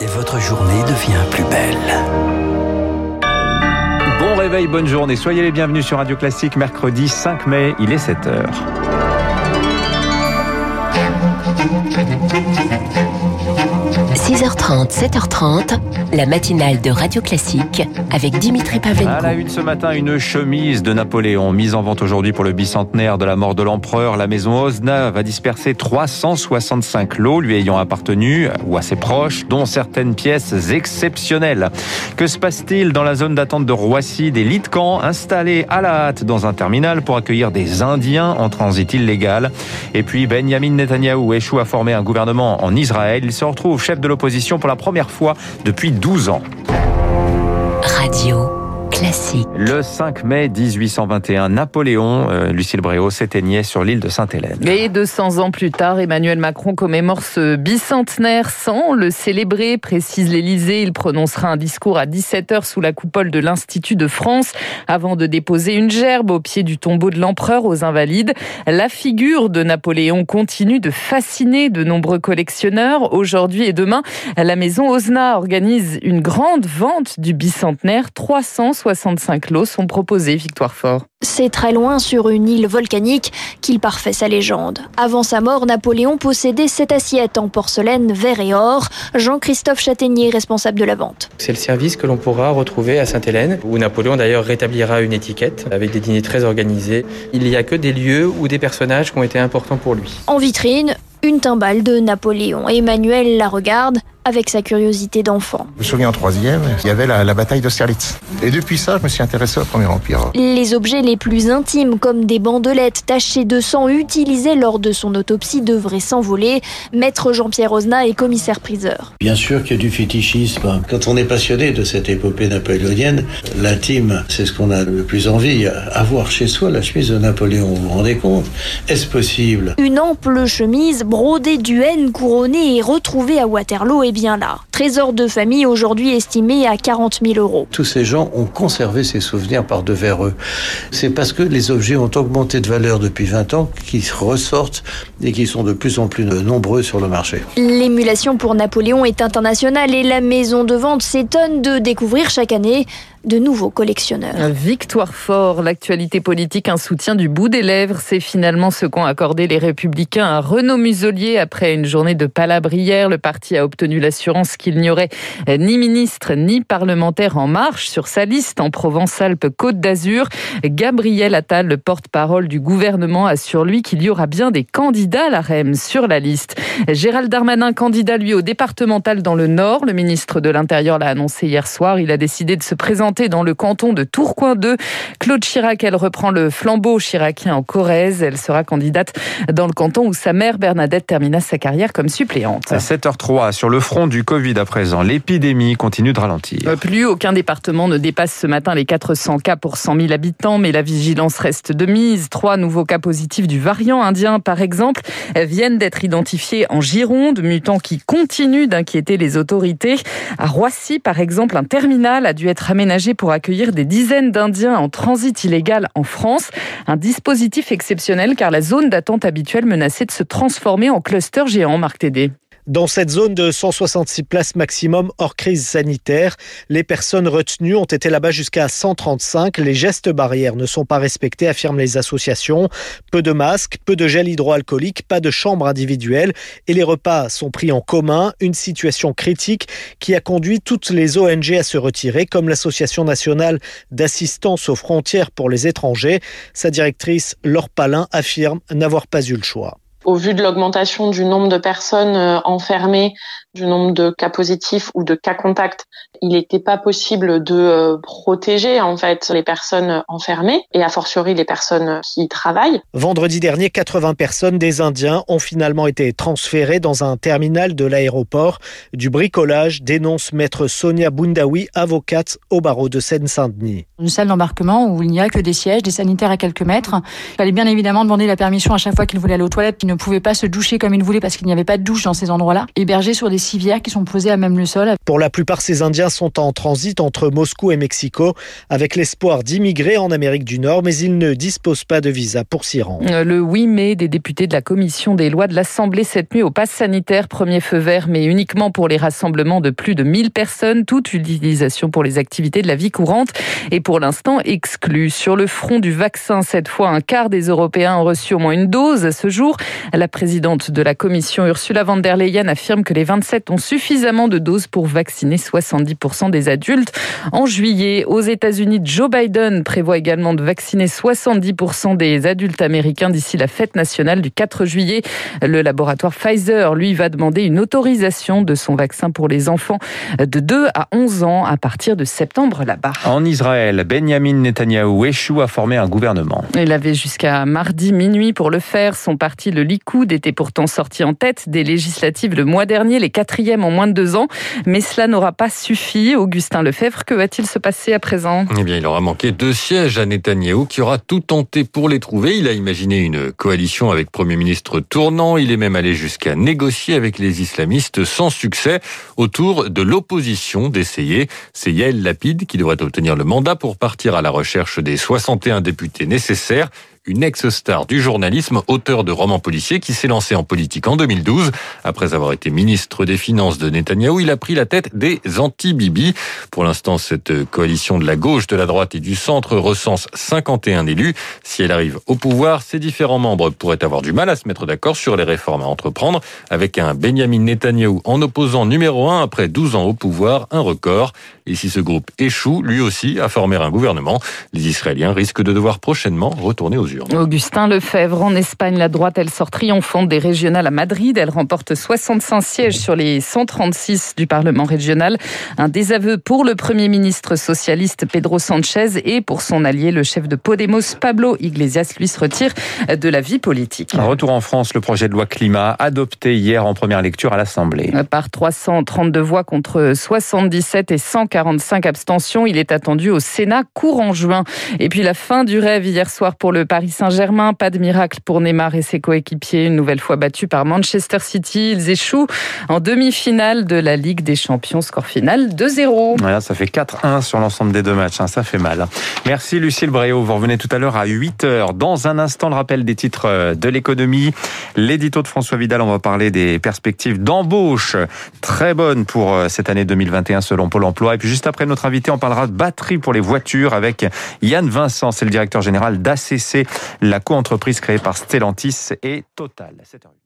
et votre journée devient plus belle. Bon réveil, bonne journée. Soyez les bienvenus sur Radio Classique, mercredi 5 mai, il est 7h. 6h30, 7h30, la matinale de Radio Classique avec Dimitri Pavlenko. À la une ce matin, une chemise de Napoléon mise en vente aujourd'hui pour le bicentenaire de la mort de l'empereur. La maison Osna va disperser 365 lots lui ayant appartenu ou à ses proches, dont certaines pièces exceptionnelles. Que se passe-t-il dans la zone d'attente de Roissy Des lits de camp installés à la hâte dans un terminal pour accueillir des Indiens en transit illégal? Et puis Benjamin Netanyahou échoue à former un gouvernement en Israël. Il se retrouve chef de l'opposition pour la première fois depuis 12 ans. Radio classique. Le 5 mai 1821, Napoléon, euh, Lucille Bréau, s'éteignait sur l'île de Sainte-Hélène. Et 200 ans plus tard, Emmanuel Macron commémore ce bicentenaire sans le célébrer, précise l'Élysée. Il prononcera un discours à 17h sous la coupole de l'Institut de France avant de déposer une gerbe au pied du tombeau de l'empereur aux Invalides. La figure de Napoléon continue de fasciner de nombreux collectionneurs. Aujourd'hui et demain, la maison Osna organise une grande vente du bicentenaire. 365 lots sont proposés, Victoire Fort. C'est très loin sur une île volcanique qu'il parfait sa légende. Avant sa mort, Napoléon possédait cette assiette en porcelaine, verre et or. Jean-Christophe Châtaignier, responsable de la vente. C'est le service que l'on pourra retrouver à Sainte-Hélène, où Napoléon d'ailleurs rétablira une étiquette avec des dîners très organisés. Il n'y a que des lieux ou des personnages qui ont été importants pour lui. En vitrine, une timbale de Napoléon. Emmanuel la regarde avec sa curiosité d'enfant. Je me souviens en troisième, il y avait la, la bataille d'Austerlitz. Et depuis ça, je me suis intéressé au Premier Empire. Les objets les plus intimes, comme des bandelettes tachées de sang utilisées lors de son autopsie, devraient s'envoler. Maître Jean-Pierre Osna est commissaire-priseur. Bien sûr qu'il y a du fétichisme. Quand on est passionné de cette épopée napoléonienne, l'intime, c'est ce qu'on a le plus envie. Avoir chez soi la chemise de Napoléon, vous vous rendez compte? Est-ce possible? Une ample chemise brodée d'UN couronnée et retrouvée à Waterloo est bien là. Trésor de famille aujourd'hui estimé à 40 000 euros. Tous ces gens ont conservé ces souvenirs par devers eux. C'est parce que les objets ont augmenté de valeur depuis 20 ans qu'ils ressortent et qu'ils sont de plus en plus nombreux sur le marché. L'émulation pour Napoléon est internationale et la maison de vente s'étonne de découvrir chaque année de nouveaux collectionneurs. Victoire fort, l'actualité politique, un soutien du bout des lèvres. C'est finalement ce qu'ont accordé les Républicains à Renaud Muselier après une journée de palabrière. Le parti a obtenu l'assurance qu'il n'y aurait ni ministre ni parlementaire en marche sur sa liste en Provence-Alpes-Côte d'Azur. Gabriel Attal, le porte-parole du gouvernement, assure lui qu'il y aura bien des candidats à la REM sur la liste. Gérald Darmanin, candidat lui au départemental dans le Nord. Le ministre de l'Intérieur l'a annoncé hier soir. Il a décidé de se présenter dans le canton de Tourcoing 2. Claude Chirac, elle reprend le flambeau chiracien en Corrèze. Elle sera candidate dans le canton où sa mère Bernadette termina sa carrière comme suppléante. À 7h03, sur le front du Covid à présent, l'épidémie continue de ralentir. Plus aucun département ne dépasse ce matin les 400 cas pour 100 000 habitants, mais la vigilance reste de mise. Trois nouveaux cas positifs du variant indien, par exemple, viennent d'être identifiés en Gironde, mutant qui continue d'inquiéter les autorités. À Roissy, par exemple, un terminal a dû être aménagé pour accueillir des dizaines d'Indiens en transit illégal en France. Un dispositif exceptionnel car la zone d'attente habituelle menaçait de se transformer en cluster géant, Marc Tédé. Dans cette zone de 166 places maximum hors crise sanitaire, les personnes retenues ont été là-bas jusqu'à 135. Les gestes barrières ne sont pas respectés, affirment les associations. Peu de masques, peu de gel hydroalcoolique, pas de chambre individuelle et les repas sont pris en commun. Une situation critique qui a conduit toutes les ONG à se retirer, comme l'Association nationale d'assistance aux frontières pour les étrangers. Sa directrice, Laure Palin, affirme n'avoir pas eu le choix au vu de l'augmentation du nombre de personnes enfermées, du nombre de cas positifs ou de cas contacts, il n'était pas possible de protéger en fait les personnes enfermées et a fortiori les personnes qui travaillent. Vendredi dernier, 80 personnes des Indiens ont finalement été transférées dans un terminal de l'aéroport. Du bricolage dénonce maître Sonia Boundaoui, avocate au barreau de Seine-Saint-Denis. Une salle d'embarquement où il n'y a que des sièges, des sanitaires à quelques mètres. Il fallait bien évidemment demander la permission à chaque fois qu'ils voulaient aller aux toilettes, ne pouvaient pas se doucher comme ils voulaient parce qu'il n'y avait pas de douche dans ces endroits-là, hébergés sur des civières qui sont posées à même le sol. Pour la plupart, ces Indiens sont en transit entre Moscou et Mexico avec l'espoir d'immigrer en Amérique du Nord, mais ils ne disposent pas de visa pour s'y rendre. Euh, le 8 mai, des députés de la commission des lois de l'Assemblée cette nuit au pass sanitaire, premier feu vert, mais uniquement pour les rassemblements de plus de 1000 personnes, toute utilisation pour les activités de la vie courante est pour l'instant exclue. Sur le front du vaccin, cette fois, un quart des Européens ont reçu au moins une dose. À ce jour, la présidente de la commission, Ursula von der Leyen, affirme que les 27 ont suffisamment de doses pour vacciner 70% des adultes. En juillet, aux États-Unis, Joe Biden prévoit également de vacciner 70% des adultes américains d'ici la fête nationale du 4 juillet. Le laboratoire Pfizer, lui, va demander une autorisation de son vaccin pour les enfants de 2 à 11 ans à partir de septembre là-bas. En Israël, Benjamin Netanyahou échoue à former un gouvernement. Il avait jusqu'à mardi minuit pour le faire. Son parti, le Likoud, était pourtant sorti en tête des législatives le mois dernier, les quatrièmes en moins de deux ans. Mais cela n'aura pas suffi. Augustin Lefebvre, que va-t-il se passer à présent? Eh bien, il aura manqué deux sièges à Netanyahou qui aura tout tenté pour les trouver. Il a imaginé une coalition avec Premier ministre tournant. Il est même allé jusqu'à négocier avec les islamistes sans succès autour de l'opposition d'essayer. C'est Yael Lapide qui devrait obtenir le mandat pour partir à la recherche des 61 députés nécessaires une ex-star du journalisme, auteur de romans policiers, qui s'est lancé en politique en 2012. Après avoir été ministre des Finances de Netanyahou, il a pris la tête des anti-Bibi. Pour l'instant, cette coalition de la gauche, de la droite et du centre recense 51 élus. Si elle arrive au pouvoir, ses différents membres pourraient avoir du mal à se mettre d'accord sur les réformes à entreprendre, avec un Benjamin Netanyahou en opposant numéro 1 après 12 ans au pouvoir, un record. Et si ce groupe échoue, lui aussi, à former un gouvernement, les Israéliens risquent de devoir prochainement retourner aux urnes. Augustin Lefebvre, en Espagne, la droite, elle sort triomphante des régionales à Madrid. Elle remporte 65 sièges sur les 136 du Parlement régional. Un désaveu pour le Premier ministre socialiste Pedro Sanchez et pour son allié, le chef de Podemos, Pablo Iglesias, lui se retire de la vie politique. Un retour en France, le projet de loi climat adopté hier en première lecture à l'Assemblée. Par 332 voix contre 77 et 145 abstentions, il est attendu au Sénat courant juin. Et puis la fin du rêve hier soir pour le Paris Saint-Germain. Pas de miracle pour Neymar et ses coéquipiers, une nouvelle fois battus par Manchester City. Ils échouent en demi-finale de la Ligue des Champions. Score final 2-0. Voilà, ça fait 4-1 sur l'ensemble des deux matchs. Hein. Ça fait mal. Merci Lucille Bréau. Vous revenez tout à l'heure à 8h. Dans un instant, le rappel des titres euh, de l'économie. L'édito de François Vidal, on va parler des perspectives d'embauche très bonnes pour euh, cette année 2021 selon Pôle emploi. Et puis juste après notre invité, on parlera de batterie pour les voitures avec Yann Vincent, c'est le directeur général d'ACC, la coentreprise créée par Stellantis et Total. 7h08.